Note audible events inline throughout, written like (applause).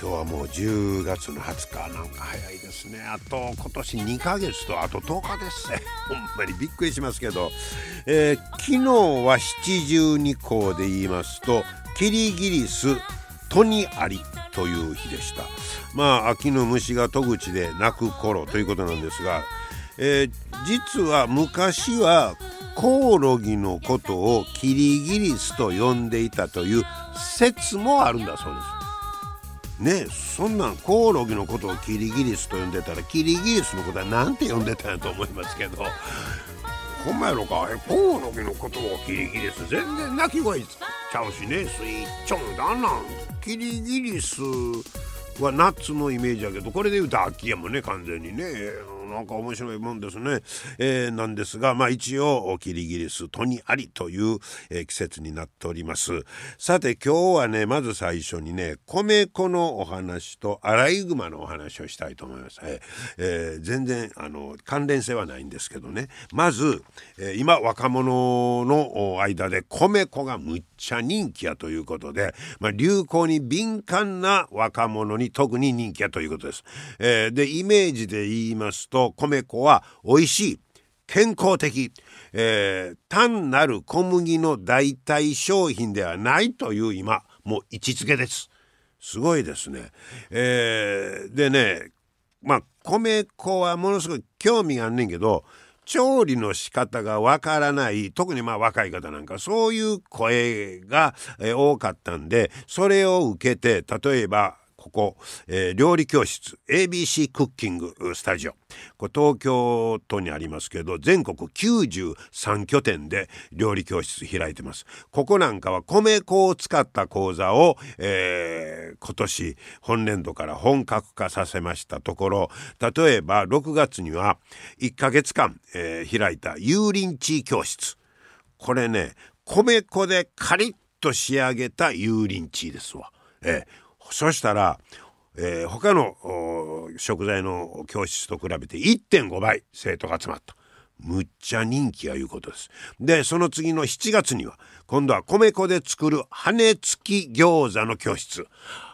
今日はもう10月の20日なんか早いですね。あと今年2ヶ月とあと10日ですね。ほんまにびっくりしますけど、えー、昨日は七十二項で言いますとキリギリストニアリという日でした。まあ秋の虫が戸口で鳴く頃ということなんですが、えー、実は昔はコオロギのことをキリギリスと呼んでいたという説もあるんだそうです。ねそんなんコオロギのことをキリギリスと呼んでたらキリギリスのことは何て呼んでたんやと思いますけどほんまやろかコオロギのことをキリギリス全然鳴き声ちゃうしねスイッチョンだなんキリギリスはナッツのイメージやけどこれで言うと秋やもんね完全にね。なんか面白いもんですね、えー、なんですがまあ一応キリギリストニアリという、えー、季節になっております。さて今日はねまず最初にね米粉のお話とアライグマのお話をしたいと思います、ええー、全然あの関連性はないんですけどね。まず、え今若者の間で米粉がむっちゃ人気やということで、まあ、流行に敏感な若者に特に人気やということです、えでイメージで言いますとと米粉は美味しい健康的、えー、単なる小麦の代替商品ではないという今もう位置づけです。すごいですね。えー、でねまあ米粉はものすごい興味があんねんけど調理の仕方がわからない特にまあ若い方なんかそういう声が、多かったんでそれを受けて例えばここ、えー、料理教室 ABC クッキングスタジオ。これ東京都にありますけど全国93拠点で料理教室開いてます。ここなんかは米粉を使った講座を、えー、今年本年度から本格化させましたところ例えば6月には1ヶ月間、えー、開いた油淋鶏教室。これね米粉でカリッと仕上げた油淋鶏ですわ。えーそしたら、えー、他の食材の教室と比べて1.5倍生徒が集まった。むっちゃ人気やいうことです。で、その次の7月には、今度は米粉で作る羽根付き餃子の教室。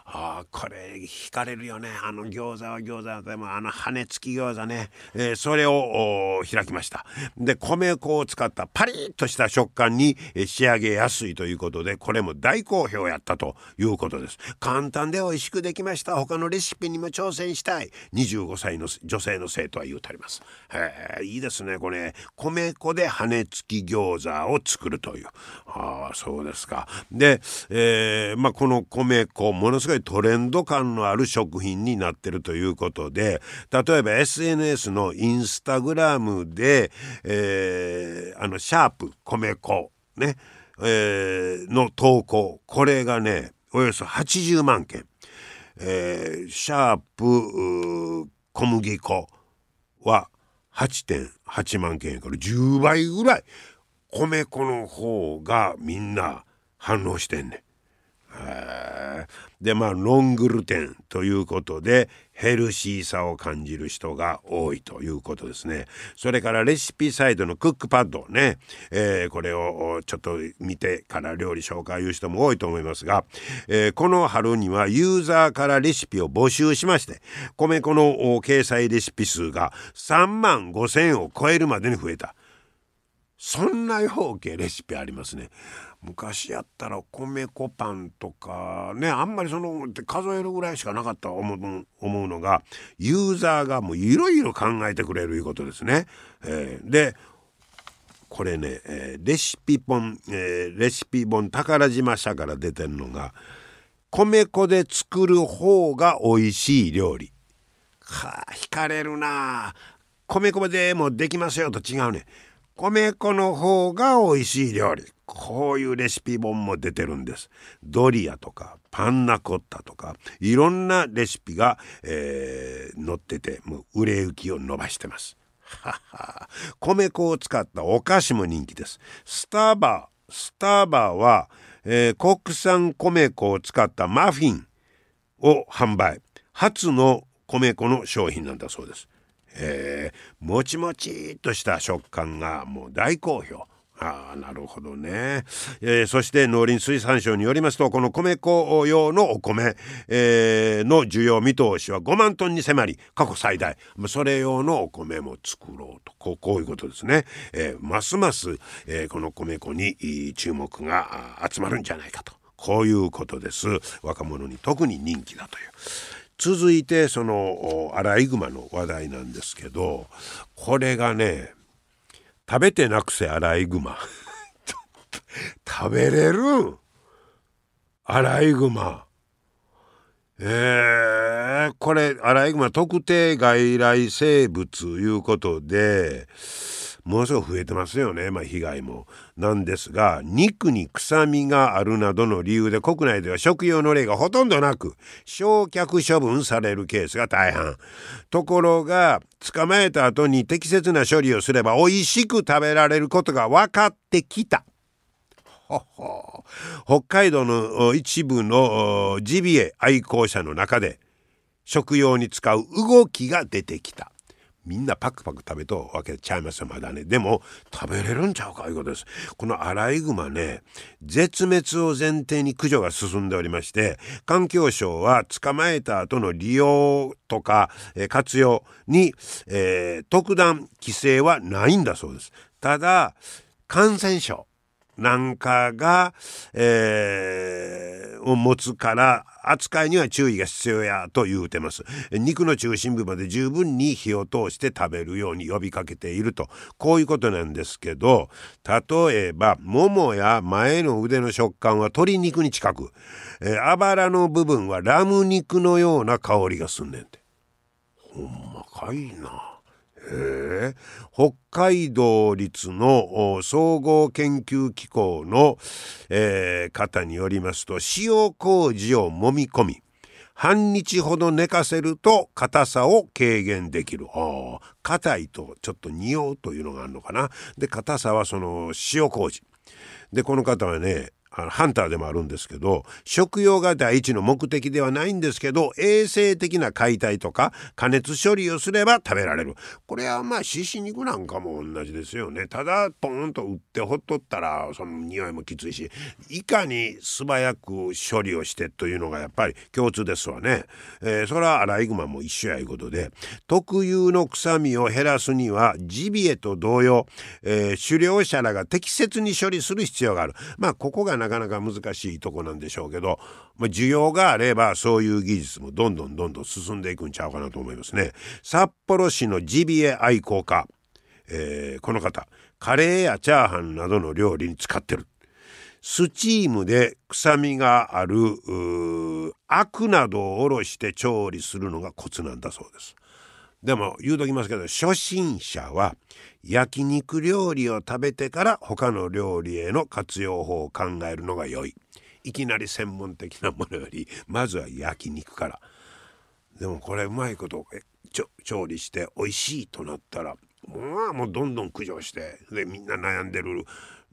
ああこれ惹かれるよね。あの餃子は餃子でもあの羽根付き餃子ね、えー、それを開きました。で米粉を使ったパリッとした食感に仕上げやすいということでこれも大好評やったということです。簡単で美味しくできました。他のレシピにも挑戦したい。25歳の女性の生徒は言うてあります。へえいいですねこれ。米粉で羽根付き餃子を作るという。ああそうですか。で、えー、まあこの米粉ものすごいいトレンド感のある食品になってるということで例えば SNS のインスタグラムで、えー、あのシャープ米粉ね、えー、の投稿これがねおよそ80万件、えー、シャープ小麦粉は8.8万件やから10倍ぐらい米粉の方がみんな反応してんねん。でまあノングルテンということでヘルシーさを感じる人が多いということですね。それからレシピサイドのクックパッドね、えー、これをちょっと見てから料理紹介いう人も多いと思いますが、えー、この春にはユーザーからレシピを募集しまして米粉の掲載レシピ数が3万5千を超えるまでに増えた。そんなようけレシピありますね。昔やったら米粉パンとかねあんまりその数えるぐらいしかなかった思う思うのがユーザーがもういろいろ考えてくれるいうことですね。えー、でこれね、えー、レシピ本、えー、レシピ本宝島社から出てるのが米粉で作る方が美味しい料理。はあ惹かれるな米粉でもできますよと違うね。米粉の方が美味しい料理。こういうレシピ本も出てるんです。ドリアとかパンナコッタとかいろんなレシピが、えー、載っててもう売れ行きを伸ばしてます。はは米粉を使ったお菓子も人気です。スターバ。ースターバーは、えー、国産米粉を使ったマフィンを販売。初の米粉の商品なんだそうです。えー、もちもちっとした食感がもう大好評。ああなるほどね、えー、そして農林水産省によりますとこの米粉用のお米、えー、の需要見通しは5万トンに迫り過去最大。それ用のお米も作ろうと。こうこういうことですね、えー、ますます、え、この米粉に注目が集まるんじゃないかと。こういうことです。若者に特に人気だという。続いてそのアライグマの話題なんですけどこれがね食べてなくせアライグマ。(laughs) 食べれる？アライグマ。えー、これアライグマ特定外来生物いうことでものすごく増えてますよね、まあ、被害も。なんですが肉に臭みがあるなどの理由で国内では食用の例がほとんどなく焼却処分されるケースが大半。ところが捕まえた後に適切な処理をすれば美味しく食べられることが分かってきた。北海道の一部のジビエ愛好者の中で食用に使う動きが出てきた。みんなパクパク食べとわけちゃいますよまだね。でも食べれるんちゃうかいうことです。このアライグマね絶滅を前提に駆除が進んでおりまして環境省は捕まえた後の利用とか、えー、活用に、えー、特段規制はないんだそうです。ただ感染症なんかが、えー、を持つから扱いには注意が必要やと言うてます。肉の中心部まで十分に火を通して食べるように呼びかけていると。こういうことなんですけど、例えば、ももや前の腕の食感は鶏肉に近く、えー、あばらの部分はラム肉のような香りがすんねんて。ほんまかいな。え北海道立の総合研究機構の、えー、方によりますと塩麹を揉み込み半日ほど寝かせると硬さを軽減できる。硬いとちょっと匂うというのがあるのかな。で硬さはその塩麹。でこの方はねハンターでもあるんですけど食用が第一の目的ではないんですけど衛生的な解体とか加熱処理をすれば食べられる。これはまあ獅子肉なんかも同じですよね。ただポンと売ってほっとったらその匂いもきついしいかに素早く処理をしてというのがやっぱり共通ですわね、えー、それはアライグマも一緒やいうことで特有の臭みを減らすにはジビエと同様、えー、狩猟者らが適切に処理する必要がある。まあここがななかなか難しいとこなんでしょうけど、まあ、需要があればそういう技術もどんどんどんどん進んでいくんちゃうかなと思いますね。札幌市のジビエ愛好家、えー、この方カレーやチャーハンなどの料理に使ってる。スチームで臭みがあるアクなどをおろして調理するのがコツなんだそうです。でも言うときますけど初心者は焼肉料理を食べてから他の料理への活用法を考えるのが良い。いきなり専門的なものよりまずは焼肉から。でもこれうまいこと調理して美味しいとなったらもうもうどんどん駆除してでみんな悩んでる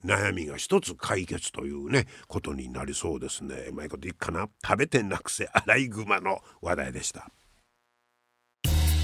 悩みが一つ解決というねことになりそうですね。うまいこといっかな。食べてなくせアライグマの話題でした。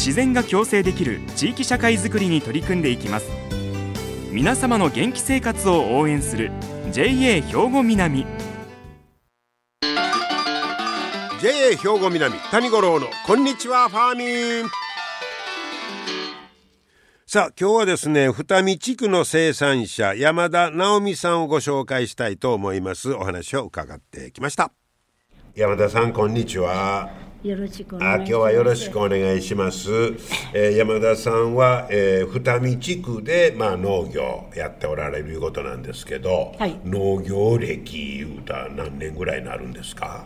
自然が共生できる地域社会づくりに取り組んでいきます。皆様の元気生活を応援する JA 兵庫南。JA 兵庫南谷五郎のこんにちはファーミン。さあ今日はですね二見地区の生産者山田直美さんをご紹介したいと思います。お話を伺ってきました。山田さんこんにちは。よろしくおあ願いします。今日はよろしくお願いします、えー山田さんは、えー二見地区で、まあ、農業やっておられるいうことなんですけど、はい。農業歴いうたら何年ぐらいになるんですか？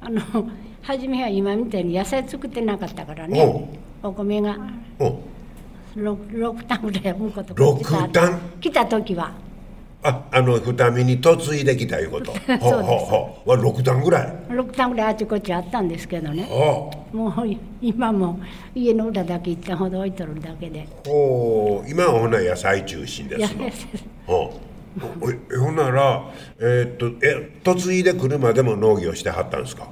あの初めは今みたいに野菜作ってなかったからね。お米が。お六六単ぐらい産むこと六単？来た時はああの二見に嫁いできたいうこと。(laughs) ほうほうほう。は6段ぐらい。六単ぐらいあちこちあったんですけどね。ほもう今も家の裏だけ一旦ほど置いとるだけで。うほう。今はほな野菜中心ですの。ほほんならえーっとえ嫁いでくるまでも農業してはったんですか？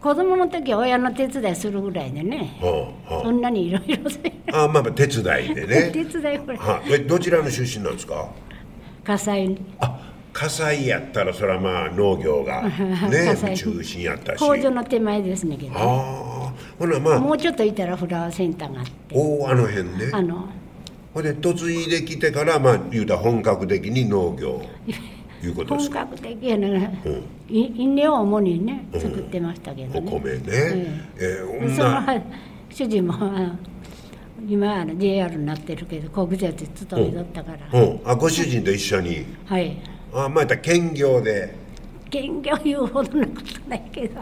子供の時は親の手伝いするぐらいでね。ほうほう。そんなにいろいろせあまあまあ手伝いでね。(laughs) 手伝いぐらい。はえどちらの出身なんですか？火災。あ火災やったらそれはまあ農業が (laughs) 火ね災中心やったし。工場の手前ですねけど、ああほなまあ。もうちょっといたらフラワーセンターがあって。おおあの辺ね。あの。ほんで嫁いできてからまあ言うたら本格的に農業 (laughs) いうことですか？本格的やな、い稲を主にね作ってましたけどね、お米ね、えーほんそのな主人も今はあの JR になってるけど国税で勤めとったから、うん、あご主人と一緒に？はい。あまたら兼業で、兼業言うほどのことないけど、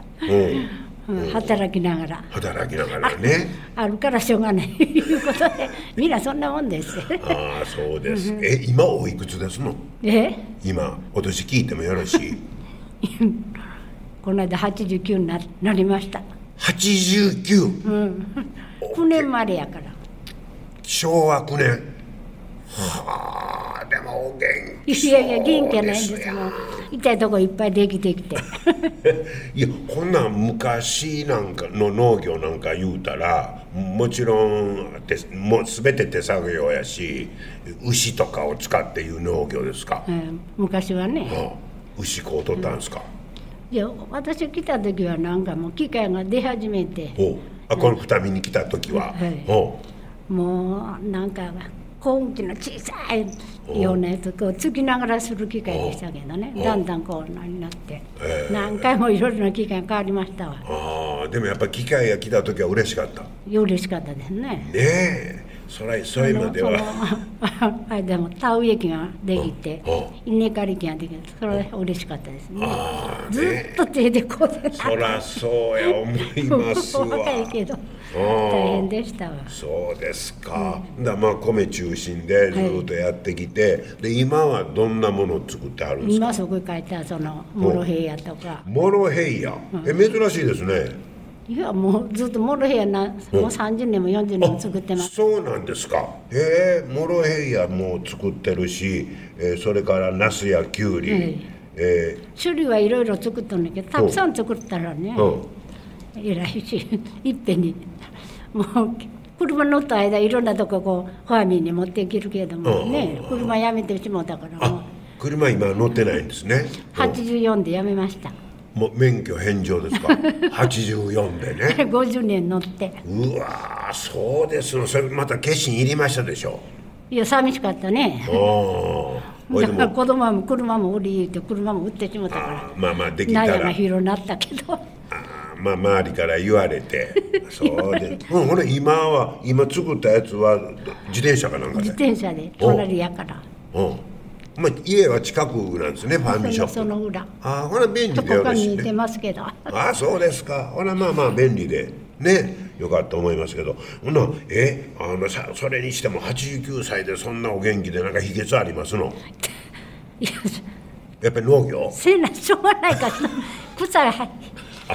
うん、うん働きながら。働きながらね。あるからしょうがない。いうことでみんなそんなもんです。ああそうです、え今おいくつですの？え？今お年聞いてもよろしい？(laughs) この間89にななりました。89、9年までやから昭和9年。はあでもお元気いやいや元気やないんですもう痛いとこいっぱいできてきて。(laughs) いやこんなん昔なんかの農業なんか言うたらもちろん手もう全て手作業やし牛とかを使っていう農業ですか、うん昔はね。あ牛こう取ったんですか、いや私来た時はなんかもう機械が出始めて。あこの二見に来た時は、はい。ほもうなんか根気の小さいようなやつこうつきながらする機械でしたけどね。だんだんこうなになって。何回もいろいろな機械が変わりましたわ。うああでもやっぱ機械が来た時は嬉しかった。ね嬉しかったですねえそれそれまでは。(laughs) あれでも田植え機ができてうん。稲刈り機ができてそれは嬉しかったですね。ああずねっと手でこうでそらそうや思いますわ。(laughs) 若いけどん。大変でしたわ。そうですか、だまあ米中心でずっとやってきて、で今はどんなものを作ってあるんですか？今そこに書いてあるそのモロヘイヤとか。モロヘイヤ。え珍しいですねいやもうずっとモロヘイヤな。もう30年も40年も作ってます。そうなんですか。へえモロヘイヤも作ってるし、えーそれからナスやキュウリ、ええ。種類はいろいろ作っとんだけどたくさん作ったらねーうん。偉いし (laughs) いっぺんに。もう車乗った間いろんなとここうファーミンに持っていけるけどもね車やめてしもうたから。もうあ車今乗ってないんですね、うん。84でやめましたもう免許返上ですか？(laughs) 84でね。(laughs) 50年乗って。うわーそうですのそれまた決心いりましたでしょいや寂しかったね。だから子供も車も売り言うて車も売ってしもうたから。まあまあできた納屋らが広なったけど。まあ周りから言われて。(laughs) そうで、うん、ほら今は今作ったやつは自転車かなんか自で転車で隣やから。う。んまあ家は近くなんですねファーミンショップその裏。ああほら便利どでよろしいね。ますけど。(laughs) ああそうですか。ほらまあまあ便利で。ねよかったと思いますけど。ほなえあのさそれにしても89歳でそんなお元気でなんか秘訣ありますの？(laughs) いややっぱり農業？せなしょうがないから。(laughs) 草が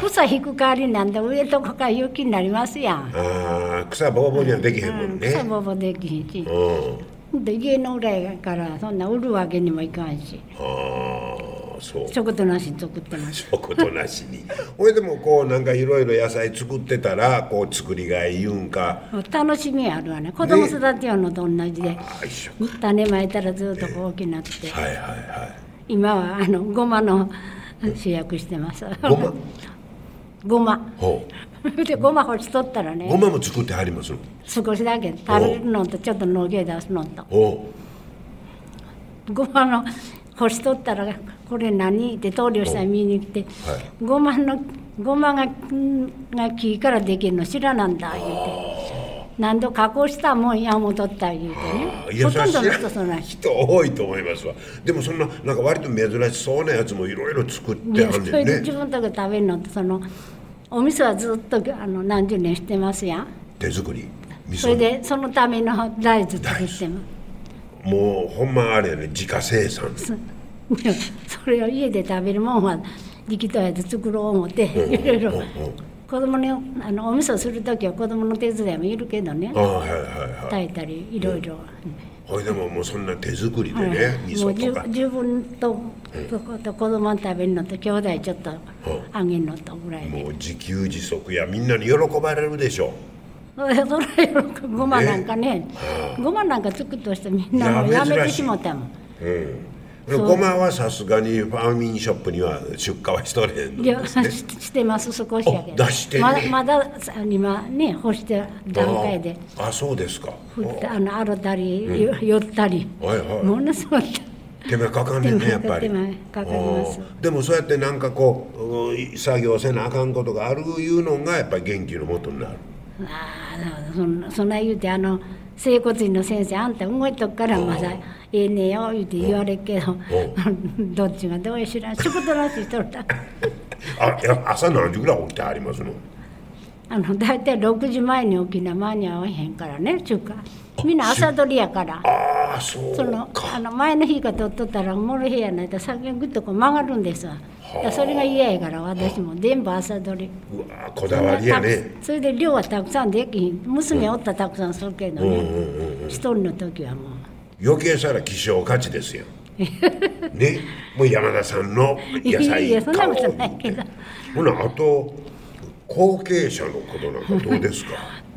草引く代わりなんで上とこから雪になりますやん、ああ草ぼうぼうにはできへんもんね、草ぼぼできへんし。うんで家の裏やからそんな売るわけにもいかんし。ああそう。食となしに作ってます。おことなしに。(laughs) ほいでもこうなんかいろいろ野菜作ってたらこう作りがいいうんか。楽しみあるわね。子供育てようのと同じで、ああ一緒種まいたらずっとこう大きくなって、はいはいはい。今はあのごまの主役してます。ごま？(laughs) ごま。ほでごま干しとったらうごねまも作ってはりますの少しだけ食べるのとちょっとのげ出すのと。ほごまの干しとったらこれ何？って棟梁さん見に来てうはい。ごまのごまがんが木からできるの知らなんだ言うて。何度加工したもんやもとった言うてあいやねほとんどの人そんな人多いと思いますわ。でもそんななんか割と珍しそうなやつもいろいろ作っいてはんやそれでねんね自分とこ食べるのってそのお味噌はずっとあの何十年してますやん。手作り？それでそのための大豆作ってももうほんまあれやね自家生産。でも (laughs) それを家で食べるもんは力道やで作ろう思っていろいろうんう。ん子供にあのお味噌する時は子供の手伝いもいるけどね。はいはいはい。炊いたりいろいろ、ほいでももうそんな手作りでね、味もう十噌とか。十分ととと子供に食べるのと兄弟ちょっとあげるのとぐらいで。もう自給自足やみんなに喜ばれるでしょ。それごまなんかねごまなんか作っとしてみんなもういややめて珍しもたもん。うんごまはさすがにファーミンショップには出荷はしとれへんのね。し (laughs) してます少しやけ。出してんねまだまださ今ね干して段階で。ああそうですか。あ。の洗ったり、よ寄ったり、はいはい。ものすごい。手間かかんねんねやっぱり。手間かかります。あーでもそうやってなんかこううん作業せなあかんことがあるいうのがやっぱり元気のもとになる。ああそんな言うてあの整骨院の先生あんた動いとくからまだええねよ言うて言われるけどどっちがどうや知らん仕事らしい人だあいや朝何時ぐらい起きてありますの？あの大体6時前に起きな間に合わへんからね中華みんな朝取りやから。ああそうそのかあの前の日が取っとったらもろ部屋ないと先がぐっとこう曲がるんですわ。それが嫌やから私も全部朝取り。うわこだわりやね。それで量はたくさんできひん。娘おったらたくさんするけどね。うんうんうん一人の時はもう。余計さら希少価値ですよ。(laughs) ね。もう山田さんの野菜いやそんなことないけど。ほなあと後継者のことなんかどうですか？(laughs)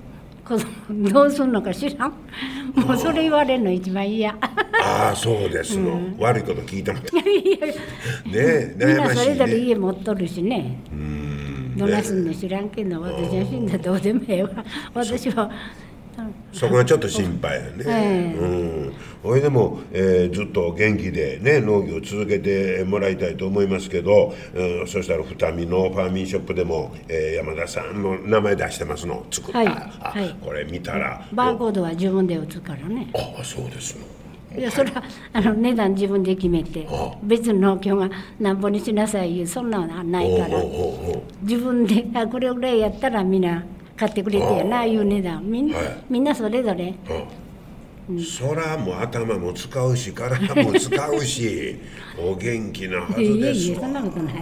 子供どうすんのか知ら？んもうそれ言われるの一番嫌。ああそうですの、悪いこと聞いてもねみんえなそれぞれね家持っとるしね。どないすんの知らんけど私は死んだらどうでもええわ。私はそこがちょっと心配やね、ええ。うん。ほいでも、えーずっと元気でね農業を続けてもらいたいと思いますけど、うんそしたら二見のファーミンショップでも、えー山田さんの名前出してますの作った、はい。あはい。これ見たら。バーコードは自分で打つからね。ああそうですの。いやそれはあの値段自分で決めてあ。別の農協がなんぼにしなさいいうそんなのはないから。自分であこれぐらいやったらみんな買ってくれてやないう値段。みんみんなそれぞれ。うん。そらも頭も使うし体も使うし (laughs) お元気なはずいやですわ。いやそんなことない。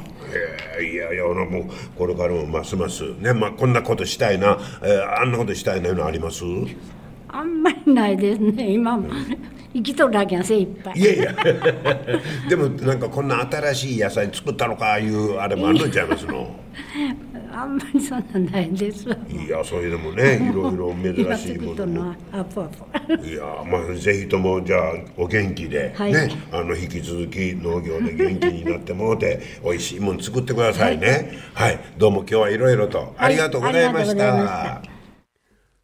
えーいやいや俺もうこれからもますますね、まあ、こんなことしたいな、えーあんなことしたいないうのありますあんまりないですね今も生きとるだけが精一杯。いやいや。(laughs) でもなんかこんな新しい野菜作ったのかいうあれもあるんちゃいますの？(laughs) あんまりそんなんないですわ。いやそういうのもねいろいろ今珍しいも。のもいやまあぜひともじゃあお元気で、はい。ねあの引き続き農業で元気になってもうて (laughs) 美味しいもん作ってくださいね。はい、どうも今日はいろいろとありがとうございましありがとうござい。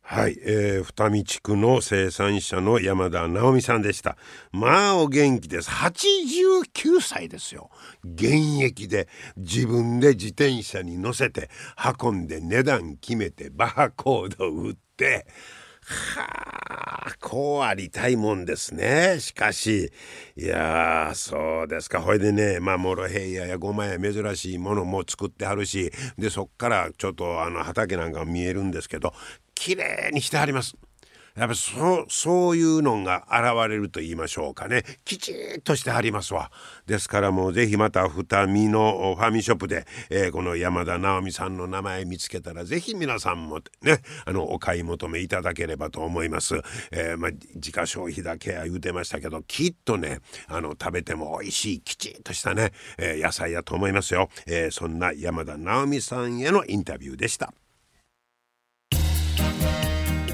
はい、えー、二見地区の生産者の山田直美さんでした。まあお元気です。89歳ですよ。現役で自分で自転車に乗せて運んで値段決めてバーコード売って。はあ、こうありたいもんですね。しかし、いや、そうですか。ほいでね、まあ、モロヘイヤやゴマや珍しいものも作ってはるし、で、そっからちょっとあの畑なんか見えるんですけど、綺麗にしてはります。やっぱそうそういうのが現れると言いましょうかね。きちっとしてはりますわ。ですからもうぜひまた二見のファミショップで、えーこの山田直美さんの名前見つけたらぜひ皆さんもねあのお買い求めいただければと思います、えーまあ、自家消費だけは言うてましたけどきっとねあの食べても美味しいきちっとしたね、えー野菜やと思いますよ、えーそんな山田直美さんへのインタビューでした。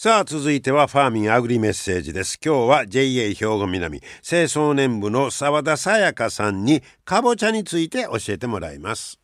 さあ続いてはファーミンアグリメッセージです。今日は JA 兵庫南清掃年部の澤田さやかさんにかぼちゃについて教えてもらいます。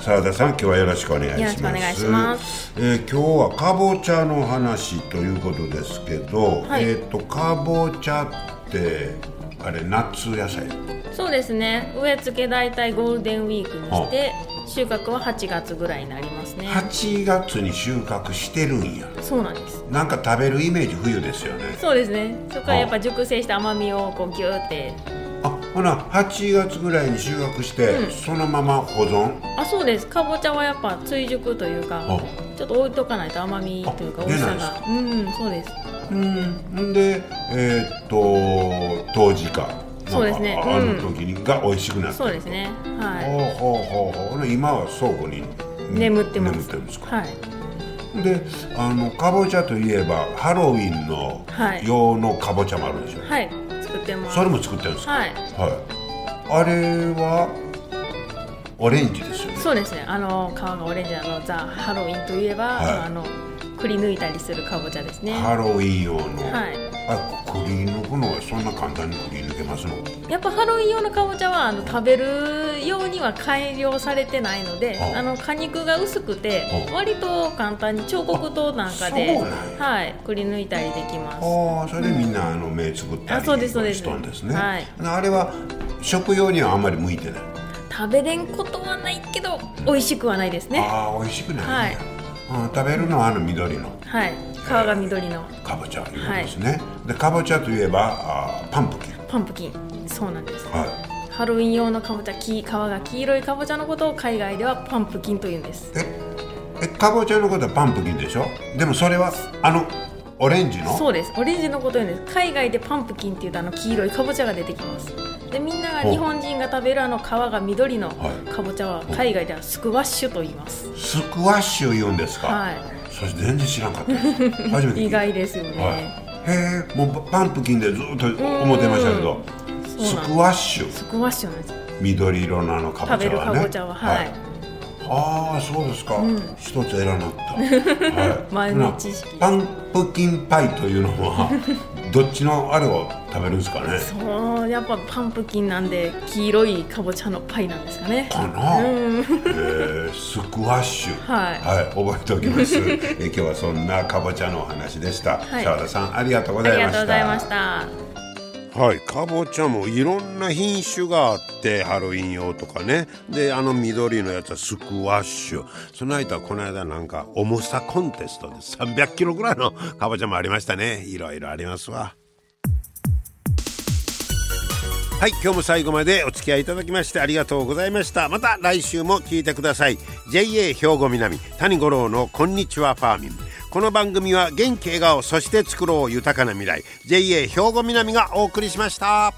澤田さん今日はよろしくお願いします。よろしくお願いします。えー今日はかぼちゃの話ということですけど、はい。えっ、とかぼちゃってあれ夏野菜。そうですね。植え付け大体ゴールデンウィークにして収穫は8月ぐらいになりますね。8月に収穫してるんや。そうなんです。なんか食べるイメージ冬ですよね。そうですね。そこからやっぱ熟成した甘みをこうギューって。あほな8月ぐらいに収穫して、うん。そのまま保存？あそうです。かぼちゃはやっぱ追熟というかあ。ちょっと置いとかないと甘みというかあ美味しさが。うんそうですうん。んでえーっと冬至か。そうですね。あうん。の時にが美味しくなってそうですね。はほうほうほうほう。ほな今は倉庫にい眠ってます。眠ってるんですか、はい。であのかぼちゃといえばハロウィンのはい。用のかぼちゃもあるんでしょ、はい。作ってます。それも作ってるんですか？はい。はい、あれはオレンジですよね。そうですね。あの皮がオレンジあのザ・ハロウィンといえば、はい。あのくり抜いたりするかぼちゃですね。ハロウィン用の、はい。あくり抜くのはそんな簡単にくり抜けますの？やっぱハロウィン用のかぼちゃはあの食べるようには改良されてないのであ。あの果肉が薄くてあ。割と簡単に彫刻刀なんかではいくり抜いたりできます。ああそれでみんなあの目作ったりあそうですそうです。しとんですね、はい。あれは食用にはあんまり向いてない。食べれんことはないけど美味しくはないですね。ああ美味しくないんや、はいあ食べるのはあの緑の。はい。皮が緑の。かぼちゃい。うことですね、でかぼちゃといえばあーパンプキン。パンプキン。そうなんです。はハロウィン用のかぼちゃき皮が黄色いかぼちゃのことを海外ではパンプキンというんです。いええかぼちゃのことはパンプキンでしょ？でもそれはあのオレンジの？そうです。オレンジのことを言うんです。海外でパンプキンっていうとあの黄色いかぼちゃが出てきますでみんなが日本人が食べるあの皮が緑のはい。かぼちゃは海外ではスクワッシュと言います。スクワッシュ言うんですか、はそれ全然知らんかった初めて意た。(laughs) 外ですよね、はい、へえもうパンプキンでずっと思ってましたけど。スクワッシュ。スクワッシュなんです緑色のあのかぼ食べるちゃは。ねかぼちゃははい、ああそうですか、一つ偉なった、はい、(laughs) 豆知識。パンプキンパイというのはどっちのあれを食べるんですかね？そうやっぱパンプキンなんで黄色いかぼちゃのパイなんですかね。かな、うん。えースクワッシュ。はい。覚えておきます。(laughs) えー今日はそんなかぼちゃのお話でした。はい。澤田さんありがとうごありがざいました。とうございましたはい、かぼちゃもいろんな品種があってハロウィン用とかね。であの緑のやつはスクワッシュ。その間この間なんか重さコンテストで300キロぐらいのかぼちゃもありましたね。いろいろありますわ。はい。今日も最後までお付き合いいただきましてありがとうございました。また来週も聞いてください。JA 兵庫南。谷五郎のこんにちはファーミン。この番組は元気笑顔そして作ろう豊かな未来。JA 兵庫南がお送りしました。